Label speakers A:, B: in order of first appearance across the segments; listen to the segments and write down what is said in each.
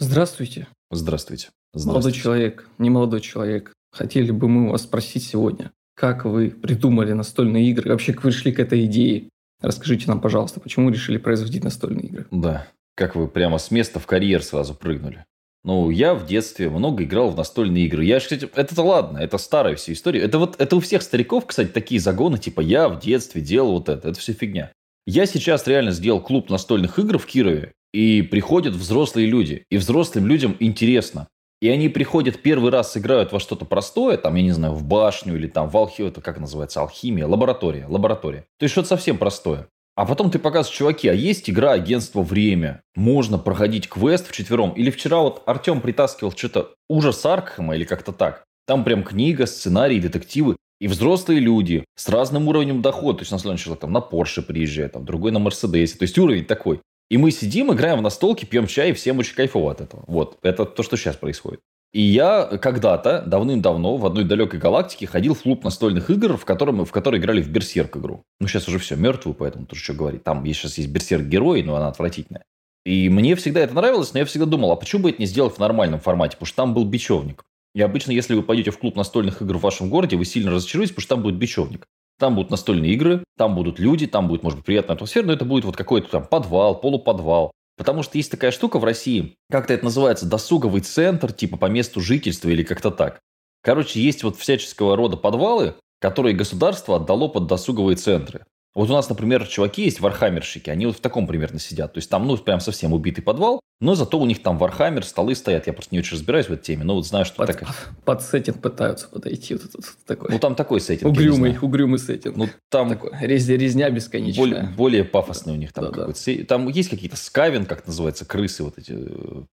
A: Здравствуйте.
B: Здравствуйте.
A: Молодой человек, не молодой человек. Хотели бы мы вас спросить сегодня, как вы придумали настольные игры, вообще как вы пришли к этой идее? Расскажите нам, пожалуйста, почему решили производить настольные игры?
B: Да, как вы прямо с места в карьер сразу прыгнули. Ну, я в детстве много играл в настольные игры. Я, кстати, это ладно, это старая вся история. Это вот, это у всех стариков, кстати, такие загоны, типа, я в детстве делал вот это. Это все фигня. Я сейчас реально сделал клуб настольных игр в Кирове, и приходят взрослые люди. И взрослым людям интересно. И они приходят первый раз, играют во что-то простое, там, я не знаю, в башню или там в алхимию, это как называется, алхимия, лаборатория, лаборатория. То есть что-то совсем простое. А потом ты показываешь, чуваки, а есть игра агентство «Время». Можно проходить квест в четвером. Или вчера вот Артем притаскивал что-то ужас Аркхема или как-то так. Там прям книга, сценарий, детективы. И взрослые люди с разным уровнем дохода. То есть, у нас человек там на Порше приезжает, там, другой на Мерседесе. То есть, уровень такой. И мы сидим, играем в настолки, пьем чай, и всем очень кайфово от этого. Вот, это то, что сейчас происходит. И я когда-то, давным-давно, в одной далекой галактике ходил в клуб настольных игр, в котором в которой играли в Берсерк игру. Ну, сейчас уже все, мертвую, поэтому тоже что говорить. Там сейчас есть Берсерк герой, но она отвратительная. И мне всегда это нравилось, но я всегда думал, а почему бы это не сделать в нормальном формате? Потому что там был бечевник. И обычно, если вы пойдете в клуб настольных игр в вашем городе, вы сильно разочаруетесь, потому что там будет бечевник. Там будут настольные игры, там будут люди, там будет, может быть, приятная атмосфера, но это будет вот какой-то там подвал, полуподвал. Потому что есть такая штука в России, как-то это называется, досуговый центр, типа по месту жительства или как-то так. Короче, есть вот всяческого рода подвалы, которые государство отдало под досуговые центры. Вот у нас, например, чуваки есть вархаммерщики, они вот в таком примерно сидят. То есть там, ну, прям совсем убитый подвал, но зато у них там вархаммер, столы стоят. Я просто не очень разбираюсь в этой теме, но вот знаю, что
A: под,
B: так...
A: Под сеттинг пытаются подойти. Вот, вот,
B: такой. Ну, там такой сеттинг.
A: Угрюмый, угрюмый сеттинг.
B: Ну, там...
A: Такой, резня, резня бесконечная.
B: Более, более пафосный у них там да, какой-то. Да. Там есть какие-то скавин, как называется, крысы вот эти.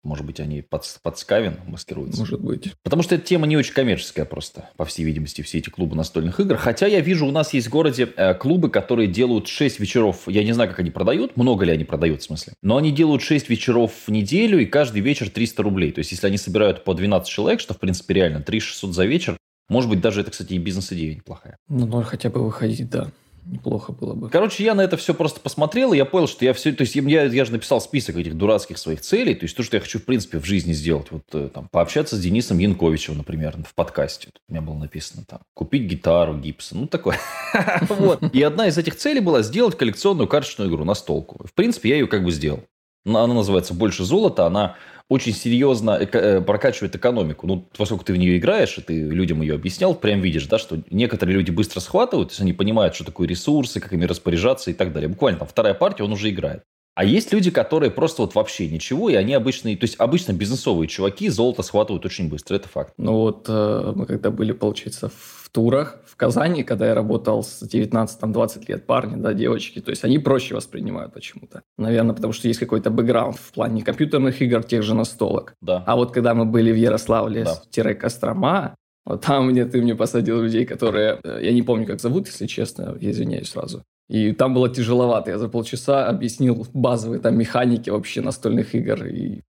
B: Может быть, они под, под скавин маскируются.
A: Может быть.
B: Потому что эта тема не очень коммерческая просто, по всей видимости, все эти клубы настольных игр. Хотя я вижу, у нас есть в городе э, клубы, которые делают 6 вечеров. Я не знаю, как они продают, много ли они продают, в смысле. Но они делают 6 вечеров неделю, и каждый вечер 300 рублей. То есть, если они собирают по 12 человек, что, в принципе, реально 3600 за вечер, может быть, даже это, кстати, и бизнес-идея неплохая.
A: Ну, ноль хотя бы выходить, да. Неплохо было бы.
B: Короче, я на это все просто посмотрел, и я понял, что я все... То есть, я, я же написал список этих дурацких своих целей, то есть, то, что я хочу, в принципе, в жизни сделать. Вот э, там, пообщаться с Денисом Янковичем, например, в подкасте. у меня было написано там. Купить гитару Гибсон. Ну, такое. Вот. И одна из этих целей была сделать коллекционную карточную игру на столку. В принципе, я ее как бы сделал. Она называется «Больше золота». Она очень серьезно э, прокачивает экономику. Ну, поскольку ты в нее играешь, и ты людям ее объяснял, прям видишь, да, что некоторые люди быстро схватывают, то есть они понимают, что такое ресурсы, как ими распоряжаться и так далее. Буквально там вторая партия, он уже играет. А есть люди, которые просто вот вообще ничего, и они обычные, то есть обычно бизнесовые чуваки золото схватывают очень быстро, это факт.
A: Ну вот э, мы когда были, получается, в турах в Казани, когда я работал с 19-20 лет парни, да, девочки, то есть они проще воспринимают почему-то. Наверное, потому что есть какой-то бэкграунд в плане компьютерных игр, тех же настолок.
B: Да.
A: А вот когда мы были в Ярославле-Кострома, вот там мне ты мне посадил людей, которые... Э, я не помню, как зовут, если честно, я извиняюсь сразу. И там было тяжеловато. Я за полчаса объяснил базовые там механики вообще настольных игр. И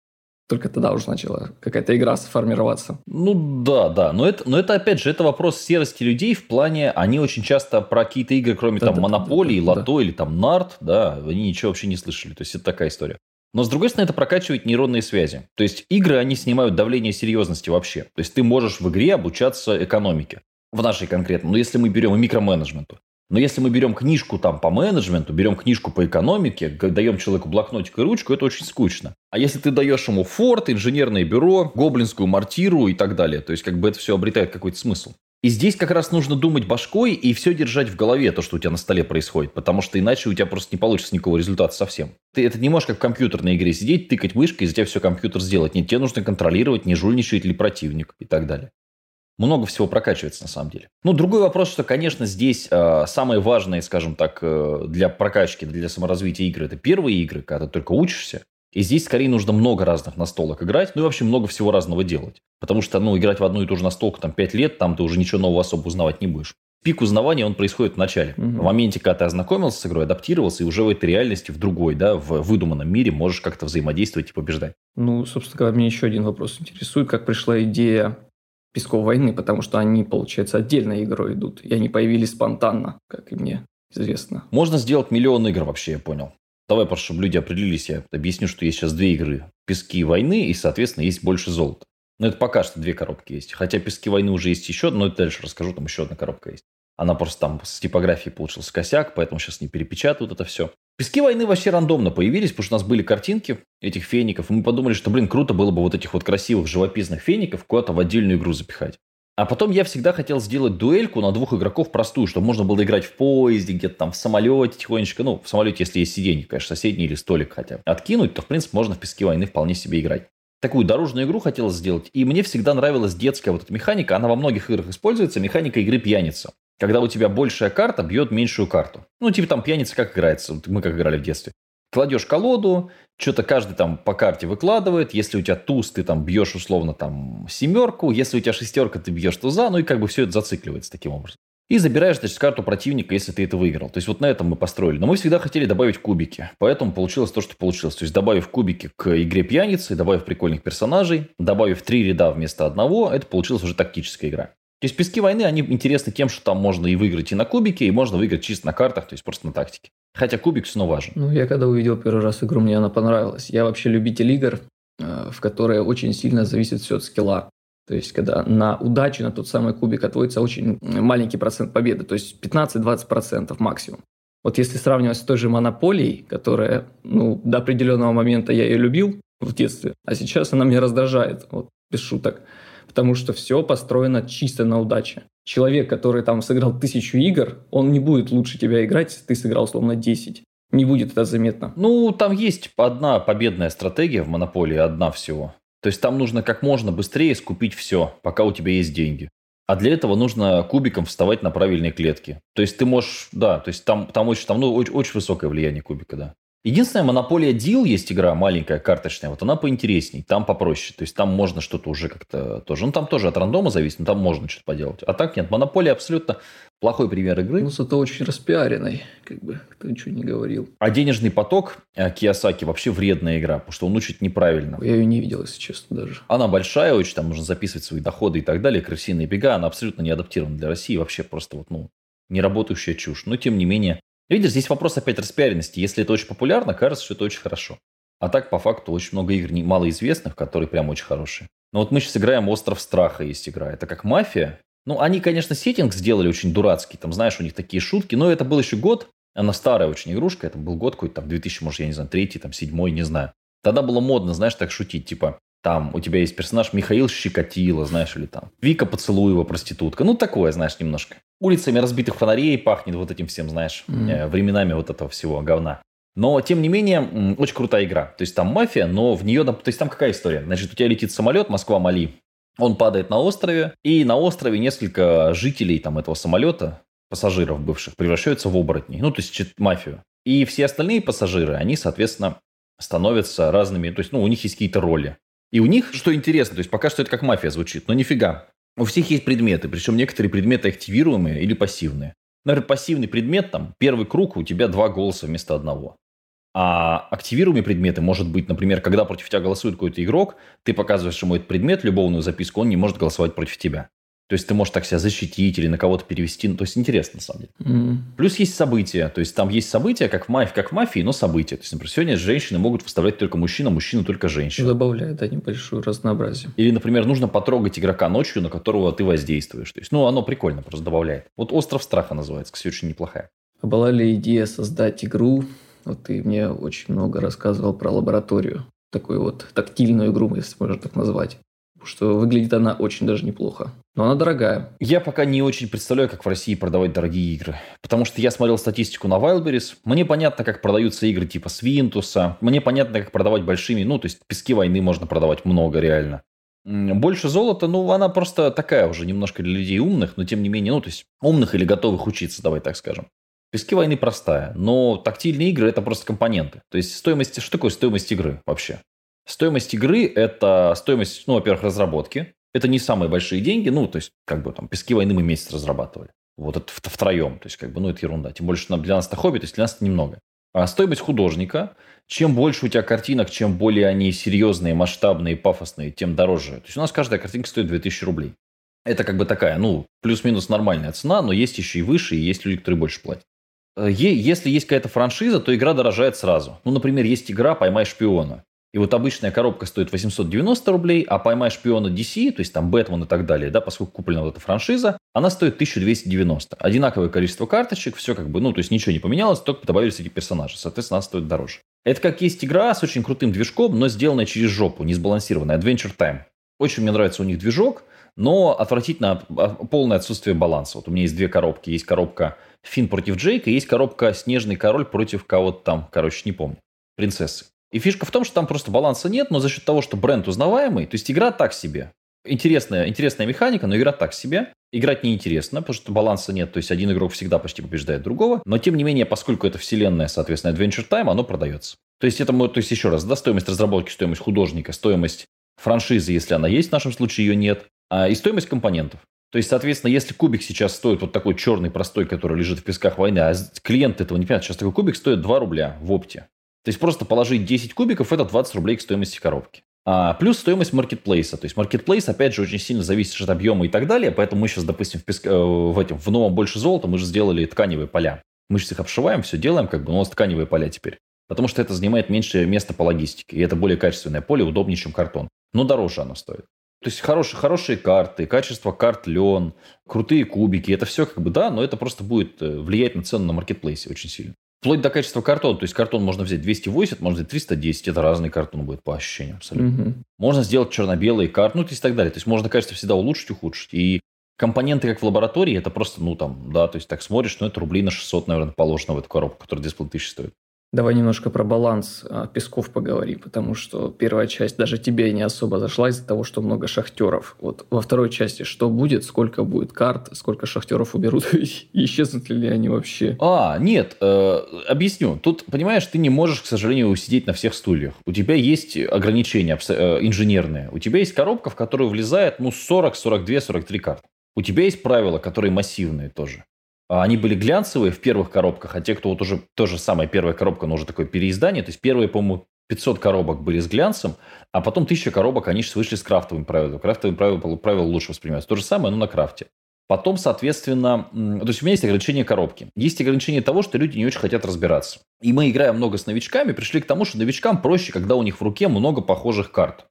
A: только тогда уже начала какая-то игра сформироваться.
B: Ну да, да. Но это, но это опять же, это вопрос серости людей в плане, они очень часто про какие-то игры, кроме да, там да, Монополии, да, Лото да. или там Нарт, да, они ничего вообще не слышали. То есть это такая история. Но, с другой стороны, это прокачивает нейронные связи. То есть игры, они снимают давление серьезности вообще. То есть ты можешь в игре обучаться экономике. В нашей конкретно. Но если мы берем и микроменеджменту. Но если мы берем книжку там по менеджменту, берем книжку по экономике, даем человеку блокнотик и ручку, это очень скучно. А если ты даешь ему форт, инженерное бюро, гоблинскую мортиру и так далее, то есть как бы это все обретает какой-то смысл. И здесь как раз нужно думать башкой и все держать в голове, то, что у тебя на столе происходит, потому что иначе у тебя просто не получится никакого результата совсем. Ты это не можешь как в компьютерной игре сидеть, тыкать мышкой, и за тебя все компьютер сделать. Нет, тебе нужно контролировать, не жульничает ли противник и так далее много всего прокачивается на самом деле. Ну, другой вопрос, что, конечно, здесь э, самое важное, скажем так, э, для прокачки, для саморазвития игры, это первые игры, когда ты только учишься. И здесь скорее нужно много разных настолок играть, ну и вообще много всего разного делать. Потому что, ну, играть в одну и ту же настолку там 5 лет, там ты уже ничего нового особо узнавать не будешь. Пик узнавания, он происходит в начале. Угу. В моменте, когда ты ознакомился с игрой, адаптировался, и уже в этой реальности, в другой, да, в выдуманном мире можешь как-то взаимодействовать и побеждать.
A: Ну, собственно говоря, меня еще один вопрос интересует. Как пришла идея Песков войны, потому что они, получается, отдельной игрой идут, и они появились спонтанно, как и мне известно.
B: Можно сделать миллион игр вообще, я понял. Давай просто, чтобы люди определились, я объясню, что есть сейчас две игры. Пески войны и, соответственно, есть больше золота. Но это пока что две коробки есть. Хотя пески войны уже есть еще, но это дальше расскажу, там еще одна коробка есть. Она просто там с типографией получился косяк, поэтому сейчас не перепечатают это все. Пески войны вообще рандомно появились, потому что у нас были картинки этих феников, и мы подумали, что, блин, круто было бы вот этих вот красивых живописных феников куда-то в отдельную игру запихать. А потом я всегда хотел сделать дуэльку на двух игроков простую, чтобы можно было играть в поезде, где-то там в самолете тихонечко. Ну, в самолете, если есть сиденье, конечно, соседний или столик хотя бы. Откинуть, то, в принципе, можно в пески войны вполне себе играть. Такую дорожную игру хотелось сделать. И мне всегда нравилась детская вот эта механика. Она во многих играх используется. Механика игры пьяница. Когда у тебя большая карта бьет меньшую карту. Ну, типа там пьяница как играется. Мы как играли в детстве. Кладешь колоду, что-то каждый там по карте выкладывает. Если у тебя туз, ты там бьешь условно там семерку. Если у тебя шестерка, ты бьешь туза. Ну и как бы все это зацикливается таким образом. И забираешь, значит, карту противника, если ты это выиграл. То есть вот на этом мы построили. Но мы всегда хотели добавить кубики. Поэтому получилось то, что получилось. То есть добавив кубики к игре пьяницы, добавив прикольных персонажей, добавив три ряда вместо одного, это получилась уже тактическая игра. То есть пески войны, они интересны тем, что там можно и выиграть и на кубике, и можно выиграть чисто на картах, то есть просто на тактике. Хотя кубик все равно важен.
A: Ну, я когда увидел первый раз игру, мне она понравилась. Я вообще любитель игр, э, в которые очень сильно зависит все от скилла. То есть, когда на удачу, на тот самый кубик отводится очень маленький процент победы, то есть 15-20% максимум. Вот если сравнивать с той же монополией, которая, ну, до определенного момента я ее любил в детстве, а сейчас она меня раздражает, вот без шуток потому что все построено чисто на удаче. Человек, который там сыграл тысячу игр, он не будет лучше тебя играть, если ты сыграл словно 10. Не будет это заметно.
B: Ну, там есть одна победная стратегия в монополии, одна всего. То есть там нужно как можно быстрее скупить все, пока у тебя есть деньги. А для этого нужно кубиком вставать на правильные клетки. То есть ты можешь, да, то есть там, там, очень, там ну, очень, очень высокое влияние кубика, да. Единственная монополия Deal есть игра маленькая, карточная, вот она поинтересней, там попроще. То есть там можно что-то уже как-то тоже. Ну там тоже от рандома зависит, но там можно что-то поделать. А так нет, монополия абсолютно плохой пример игры.
A: Ну, зато очень распиаренный, как бы, кто ничего не говорил.
B: А денежный поток э, Киосаки вообще вредная игра, потому что он учит неправильно.
A: Я ее не видел, если честно, даже.
B: Она большая очень, там нужно записывать свои доходы и так далее, крысиные бега, она абсолютно не адаптирована для России, вообще просто вот, ну, неработающая чушь. Но, тем не менее, Видишь, здесь вопрос опять распиаренности. Если это очень популярно, кажется, что это очень хорошо. А так, по факту, очень много игр малоизвестных, которые прям очень хорошие. Но вот мы сейчас играем «Остров страха» есть игра. Это как «Мафия». Ну, они, конечно, сеттинг сделали очень дурацкий. Там, знаешь, у них такие шутки. Но это был еще год. Она старая очень игрушка. Это был год какой-то, там, 2000, может, я не знаю, третий, там, седьмой, не знаю. Тогда было модно, знаешь, так шутить. Типа, там у тебя есть персонаж Михаил Щекотило, знаешь, или там Вика Поцелуева, проститутка. Ну, такое, знаешь, немножко. Улицами разбитых фонарей пахнет вот этим всем, знаешь, mm. временами вот этого всего говна. Но, тем не менее, очень крутая игра. То есть, там мафия, но в нее... То есть, там какая история? Значит, у тебя летит самолет Москва-Мали. Он падает на острове, и на острове несколько жителей там этого самолета, пассажиров бывших, превращаются в оборотней. Ну, то есть, мафию. И все остальные пассажиры, они, соответственно, становятся разными. То есть, ну, у них есть какие-то роли. И у них, что интересно, то есть пока что это как мафия звучит, но нифига. У всех есть предметы, причем некоторые предметы активируемые или пассивные. Например, пассивный предмет, там, первый круг, у тебя два голоса вместо одного. А активируемые предметы может быть, например, когда против тебя голосует какой-то игрок, ты показываешь ему этот предмет, любовную записку, он не может голосовать против тебя. То есть ты можешь так себя защитить или на кого-то перевести. Ну, то есть интересно, на самом деле. Mm. Плюс есть события. То есть там есть события, как в, мафии, как в мафии, но события. То есть, например, сегодня женщины могут выставлять только мужчина, мужчина только женщина.
A: Добавляет да, небольшое разнообразие.
B: Или, например, нужно потрогать игрока ночью, на которого ты воздействуешь. То есть, ну, оно прикольно просто добавляет. Вот «Остров страха» называется, кстати, очень неплохая.
A: А была ли идея создать игру? Вот ты мне очень много рассказывал про лабораторию. Такую вот тактильную игру, если можно так назвать что выглядит она очень даже неплохо. Но она дорогая.
B: Я пока не очень представляю, как в России продавать дорогие игры. Потому что я смотрел статистику на Wildberries. Мне понятно, как продаются игры типа Свинтуса. Мне понятно, как продавать большими. Ну, то есть, пески войны можно продавать много реально. Больше золота, ну, она просто такая уже немножко для людей умных, но тем не менее, ну, то есть, умных или готовых учиться, давай так скажем. Пески войны простая, но тактильные игры – это просто компоненты. То есть, стоимость, что такое стоимость игры вообще? Стоимость игры – это стоимость, ну, во-первых, разработки. Это не самые большие деньги. Ну, то есть, как бы там, «Пески войны» мы месяц разрабатывали. Вот это втроем. То есть, как бы, ну, это ерунда. Тем что для нас это хобби, то есть, для нас это немного. А стоимость художника – чем больше у тебя картинок, чем более они серьезные, масштабные, пафосные, тем дороже. То есть, у нас каждая картинка стоит 2000 рублей. Это как бы такая, ну, плюс-минус нормальная цена, но есть еще и выше, и есть люди, которые больше платят. Если есть какая-то франшиза, то игра дорожает сразу. Ну, например, есть игра «Поймай шпиона». И вот обычная коробка стоит 890 рублей, а «Поймай шпиона DC», то есть там «Бэтмен» и так далее, да, поскольку куплена вот эта франшиза, она стоит 1290. Одинаковое количество карточек, все как бы, ну, то есть ничего не поменялось, только добавились эти персонажи. Соответственно, она стоит дороже. Это как есть игра с очень крутым движком, но сделанная через жопу, не сбалансированная. Adventure Time. Очень мне нравится у них движок, но отвратительно а, полное отсутствие баланса. Вот у меня есть две коробки. Есть коробка Фин против Джейка, есть коробка Снежный король против кого-то там, короче, не помню, принцессы. И фишка в том, что там просто баланса нет, но за счет того, что бренд узнаваемый, то есть игра так себе. Интересная, интересная механика, но игра так себе. Играть неинтересно, потому что баланса нет, то есть один игрок всегда почти побеждает другого. Но тем не менее, поскольку это вселенная, соответственно, Adventure Time, оно продается. То есть это, то есть еще раз, да, стоимость разработки, стоимость художника, стоимость франшизы, если она есть, в нашем случае ее нет, а, и стоимость компонентов. То есть, соответственно, если кубик сейчас стоит вот такой черный, простой, который лежит в песках войны, а клиент этого не понимает, сейчас такой кубик стоит 2 рубля в опте. То есть, просто положить 10 кубиков – это 20 рублей к стоимости коробки. А, плюс стоимость маркетплейса. То есть, маркетплейс, опять же, очень сильно зависит от объема и так далее. Поэтому мы сейчас, допустим, в, песк... Э, в, этом, в новом больше золота мы же сделали тканевые поля. Мы сейчас их обшиваем, все делаем, как бы, но у нас тканевые поля теперь. Потому что это занимает меньше места по логистике. И это более качественное поле, удобнее, чем картон. Но дороже оно стоит. То есть хорошие, хорошие карты, качество карт лен, крутые кубики. Это все как бы да, но это просто будет э, влиять на цену на маркетплейсе очень сильно. Вплоть до качества картона. То есть картон можно взять 280, можно взять 310. Это разный картон будет по ощущениям абсолютно. Угу. Можно сделать черно-белые карты, ну, то есть и так далее. То есть можно качество всегда улучшить, ухудшить. И компоненты, как в лаборатории, это просто, ну, там, да, то есть так смотришь, ну, это рублей на 600, наверное, положено в эту коробку, которая 2500 стоит.
A: Давай немножко про баланс а, Песков поговори, потому что первая часть даже тебе не особо зашла из-за того, что много шахтеров. Вот во второй части что будет, сколько будет карт, сколько шахтеров уберут, исчезнут ли они вообще?
B: А, нет, э, объясню. Тут, понимаешь, ты не можешь, к сожалению, сидеть на всех стульях. У тебя есть ограничения э, инженерные. У тебя есть коробка, в которую влезает ну 40, 42, 43 карт. У тебя есть правила, которые массивные тоже. А они были глянцевые в первых коробках, а те, кто вот уже то же самое, первая коробка, но уже такое переиздание, то есть первые, по-моему, 500 коробок были с глянцем, а потом 1000 коробок, они сейчас вышли с крафтовыми правилами. Крафтовые правила, правила лучше воспринимаются. То же самое, но на крафте. Потом, соответственно, то есть у меня есть ограничение коробки. Есть ограничение того, что люди не очень хотят разбираться. И мы, играя много с новичками, пришли к тому, что новичкам проще, когда у них в руке много похожих карт.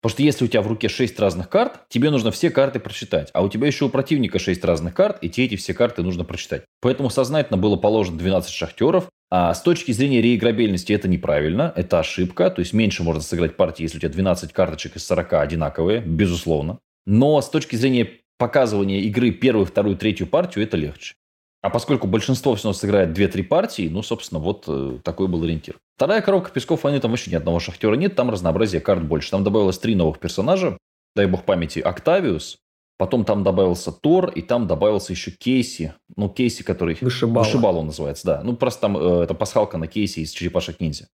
B: Потому что если у тебя в руке 6 разных карт, тебе нужно все карты прочитать. А у тебя еще у противника 6 разных карт, и те эти все карты нужно прочитать. Поэтому сознательно было положено 12 шахтеров. А с точки зрения реиграбельности это неправильно, это ошибка. То есть меньше можно сыграть партии, если у тебя 12 карточек из 40 одинаковые, безусловно. Но с точки зрения показывания игры первую, вторую, третью партию это легче. А поскольку большинство все равно сыграет 2-3 партии, ну, собственно, вот э, такой был ориентир. Вторая коробка Песков войны, там вообще ни одного шахтера нет, там разнообразие карт больше. Там добавилось три новых персонажа, дай бог памяти, Октавиус, потом там добавился Тор, и там добавился еще Кейси. Ну, Кейси, который...
A: Вышибала.
B: Вышибала он называется, да. Ну, просто там э, это пасхалка на Кейси из Черепашек Ниндзя.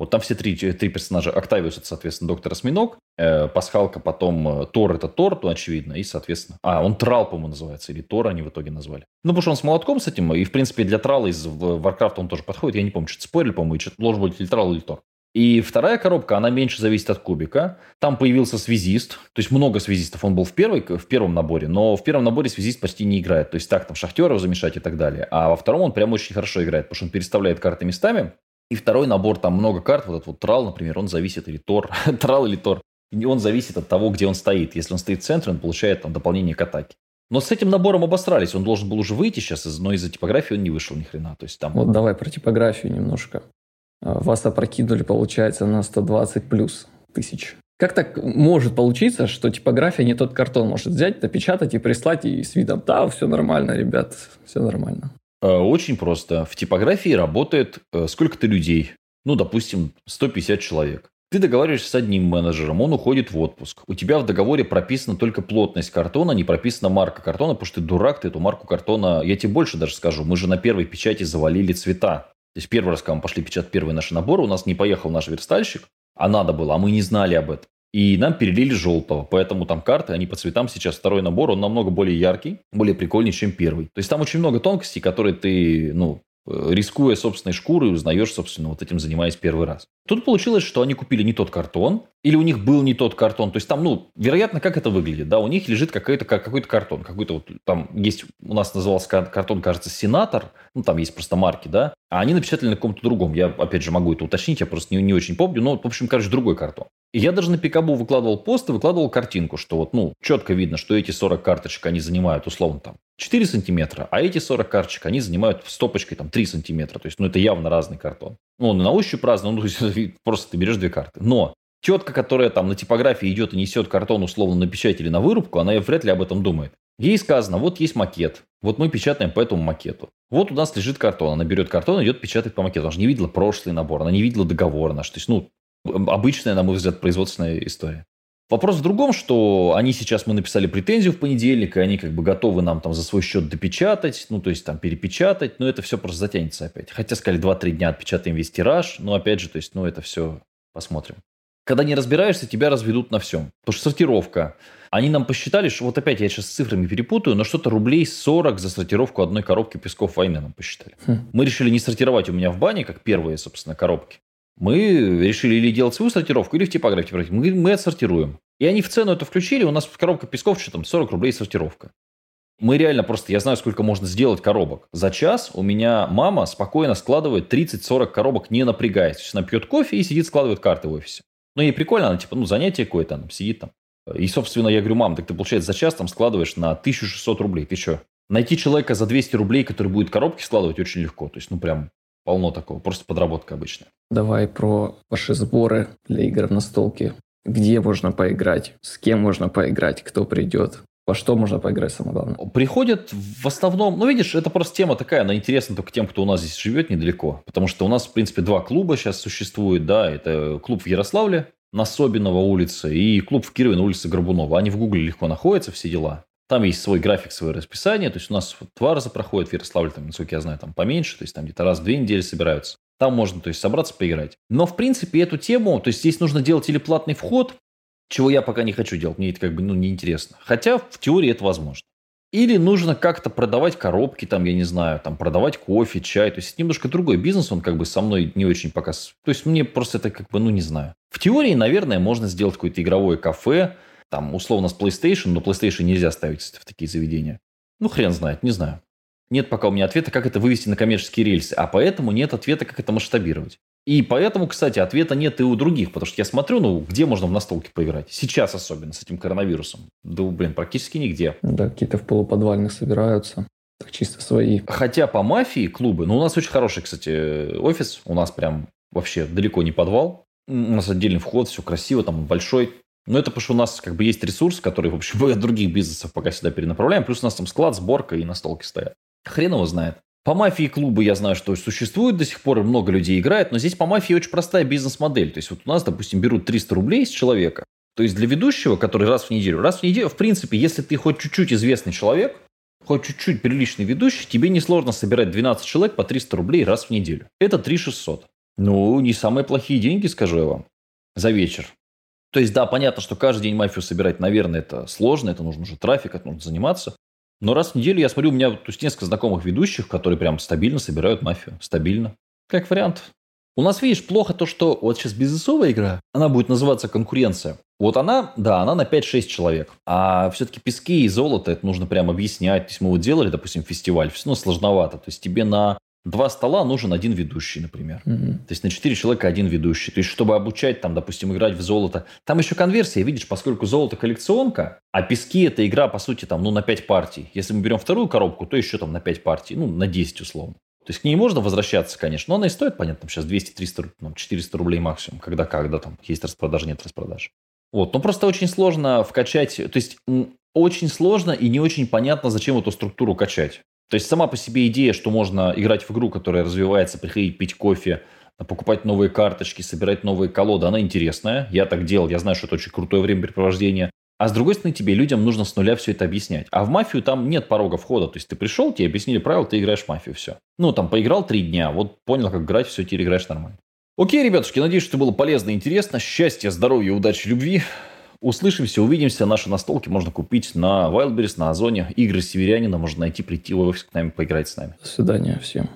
B: Вот там все три, три персонажа. Октавиус – это, соответственно, доктор Осьминог. Э, Пасхалка потом э, Тор – это Тор, ну, очевидно. И, соответственно... А, он Трал, по-моему, называется. Или Тор они в итоге назвали. Ну, потому что он с молотком с этим. И, в принципе, для Трала из Warcraft он тоже подходит. Я не помню, что спорили, по-моему, что должен быть или Трал, или Тор. И вторая коробка, она меньше зависит от кубика. Там появился связист, то есть много связистов. Он был в, первой, в первом наборе, но в первом наборе связист почти не играет. То есть так, там шахтеров замешать и так далее. А во втором он прям очень хорошо играет, потому что он переставляет карты местами. И второй набор, там много карт, вот этот вот трал, например, он зависит, или тор, трал или тор, он зависит от того, где он стоит. Если он стоит в центре, он получает там дополнение к атаке. Но с этим набором обосрались. Он должен был уже выйти сейчас, но из-за типографии он не вышел ни хрена. То есть там...
A: Вот давай про типографию немножко. А, вас опрокинули, получается, на 120 плюс тысяч. Как так может получиться, что типография не тот картон может взять, напечатать и прислать и с видом, да, все нормально, ребят, все нормально.
B: Э, очень просто. В типографии работает э, сколько-то людей. Ну, допустим, 150 человек. Ты договариваешься с одним менеджером, он уходит в отпуск. У тебя в договоре прописана только плотность картона, не прописана марка картона, потому что ты дурак, ты эту марку картона... Я тебе больше даже скажу, мы же на первой печати завалили цвета. То есть первый раз, когда мы пошли печатать первый наш набор, у нас не поехал наш верстальщик, а надо было, а мы не знали об этом. И нам перелили желтого, поэтому там карты, они по цветам сейчас второй набор, он намного более яркий, более прикольный, чем первый. То есть там очень много тонкостей, которые ты, ну, рискуя собственной шкурой, узнаешь, собственно, вот этим занимаясь первый раз. Тут получилось, что они купили не тот картон, или у них был не тот картон. То есть там, ну, вероятно, как это выглядит, да, у них лежит какой-то какой картон, какой-то вот, там есть, у нас назывался картон, кажется, Сенатор, ну, там есть просто марки, да, а они напечатали на каком-то другом. Я, опять же, могу это уточнить, я просто не, не очень помню, но, в общем, короче, другой картон. И я даже на Пикабу выкладывал пост и выкладывал картинку, что вот, ну, четко видно, что эти 40 карточек, они занимают, условно, там, 4 сантиметра, а эти 40 карточек, они занимают стопочкой там 3 сантиметра. То есть, ну, это явно разный картон. Ну, он на ощупь разный, ну, то есть, просто ты берешь две карты. Но тетка, которая там на типографии идет и несет картон условно на печать или на вырубку, она вряд ли об этом думает. Ей сказано, вот есть макет, вот мы печатаем по этому макету. Вот у нас лежит картон, она берет картон идет печатать по макету. Она же не видела прошлый набор, она не видела договор наш. То есть, ну, обычная, на мой взгляд, производственная история. Вопрос в другом, что они сейчас, мы написали претензию в понедельник, и они как бы готовы нам там за свой счет допечатать, ну, то есть там перепечатать, но это все просто затянется опять. Хотя сказали 2-3 дня отпечатаем весь тираж, но опять же, то есть, ну, это все посмотрим. Когда не разбираешься, тебя разведут на всем. Потому что сортировка. Они нам посчитали, что вот опять я сейчас с цифрами перепутаю, но что-то рублей 40 за сортировку одной коробки песков войны нам посчитали. Хм. Мы решили не сортировать у меня в бане, как первые, собственно, коробки мы решили или делать свою сортировку, или в типографии. Мы, мы отсортируем. И они в цену это включили, у нас коробка песков, что там, 40 рублей сортировка. Мы реально просто, я знаю, сколько можно сделать коробок. За час у меня мама спокойно складывает 30-40 коробок, не напрягаясь. Она пьет кофе и сидит, складывает карты в офисе. Ну, ей прикольно, она типа, ну, занятие какое-то, она сидит там. И, собственно, я говорю, мам, так ты, получается, за час там складываешь на 1600 рублей. Ты что? Найти человека за 200 рублей, который будет коробки складывать, очень легко. То есть, ну, прям полно такого. Просто подработка обычная.
A: Давай про ваши сборы для игр в настолке. Где можно поиграть? С кем можно поиграть? Кто придет? Во что можно поиграть, самое главное?
B: Приходят в основном... Ну, видишь, это просто тема такая, она интересна только тем, кто у нас здесь живет недалеко. Потому что у нас, в принципе, два клуба сейчас существует, да. Это клуб в Ярославле на Собинова улице и клуб в Кирове на улице Горбунова. Они в Гугле легко находятся, все дела. Там есть свой график, свое расписание. То есть у нас вот два раза проходит в Ярославле, там, насколько я знаю, там поменьше. То есть там где-то раз в две недели собираются. Там можно, то есть, собраться, поиграть. Но, в принципе, эту тему, то есть, здесь нужно делать или платный вход, чего я пока не хочу делать, мне это как бы, ну, неинтересно. Хотя, в теории это возможно. Или нужно как-то продавать коробки, там, я не знаю, там, продавать кофе, чай. То есть, это немножко другой бизнес, он как бы со мной не очень пока... То есть, мне просто это как бы, ну, не знаю. В теории, наверное, можно сделать какое-то игровое кафе, там, условно, с PlayStation, но PlayStation нельзя ставить в такие заведения. Ну, хрен знает, не знаю. Нет пока у меня ответа, как это вывести на коммерческие рельсы, а поэтому нет ответа, как это масштабировать. И поэтому, кстати, ответа нет и у других, потому что я смотрю, ну, где можно в настолке поиграть. Сейчас особенно с этим коронавирусом. Да, блин, практически нигде.
A: Да, какие-то в полуподвальных собираются. Так чисто свои.
B: Хотя по мафии клубы, ну, у нас очень хороший, кстати, офис. У нас прям вообще далеко не подвал. У нас отдельный вход, все красиво, там большой. Но это потому что у нас как бы есть ресурс, который, в общем, мы от других бизнесов пока сюда перенаправляем. Плюс у нас там склад, сборка и настолки стоят. Хрен его знает. По мафии клубы я знаю, что существует до сих пор, и много людей играет, но здесь по мафии очень простая бизнес-модель. То есть вот у нас, допустим, берут 300 рублей с человека. То есть для ведущего, который раз в неделю, раз в неделю, в принципе, если ты хоть чуть-чуть известный человек, хоть чуть-чуть приличный ведущий, тебе несложно собирать 12 человек по 300 рублей раз в неделю. Это 3 600. Ну, не самые плохие деньги, скажу я вам, за вечер. То есть, да, понятно, что каждый день мафию собирать, наверное, это сложно, это нужно уже трафик, это нужно заниматься. Но раз в неделю я смотрю, у меня то есть несколько знакомых ведущих, которые прям стабильно собирают мафию. Стабильно. Как вариант. У нас, видишь, плохо то, что вот сейчас бизнесовая игра, она будет называться конкуренция. Вот она, да, она на 5-6 человек. А все-таки пески и золото, это нужно прям объяснять. То есть мы вот делали, допустим, фестиваль, все равно сложновато. То есть тебе на два стола нужен один ведущий, например. Mm-hmm. То есть на четыре человека один ведущий. То есть чтобы обучать, там, допустим, играть в золото. Там еще конверсия, видишь, поскольку золото коллекционка, а пески это игра, по сути, там, ну, на 5 партий. Если мы берем вторую коробку, то еще там на 5 партий, ну, на 10 условно. То есть к ней можно возвращаться, конечно, но она и стоит, понятно, сейчас 200-300, там, 400 рублей максимум, когда когда там есть распродажа, нет распродаж. Вот, но просто очень сложно вкачать, то есть очень сложно и не очень понятно, зачем эту структуру качать. То есть сама по себе идея, что можно играть в игру, которая развивается, приходить пить кофе, покупать новые карточки, собирать новые колоды, она интересная. Я так делал, я знаю, что это очень крутое времяпрепровождение. А с другой стороны, тебе, людям, нужно с нуля все это объяснять. А в мафию там нет порога входа. То есть ты пришел, тебе объяснили правила, ты играешь в мафию, все. Ну, там поиграл три дня, вот понял, как играть, все, теперь играешь нормально. Окей, ребятушки, надеюсь, что было полезно и интересно. Счастья, здоровья, удачи, любви. Услышимся, увидимся. Наши настолки можно купить на Wildberries, на Озоне. Игры северянина можно найти, прийти в офис к нами, поиграть с нами.
A: До свидания всем.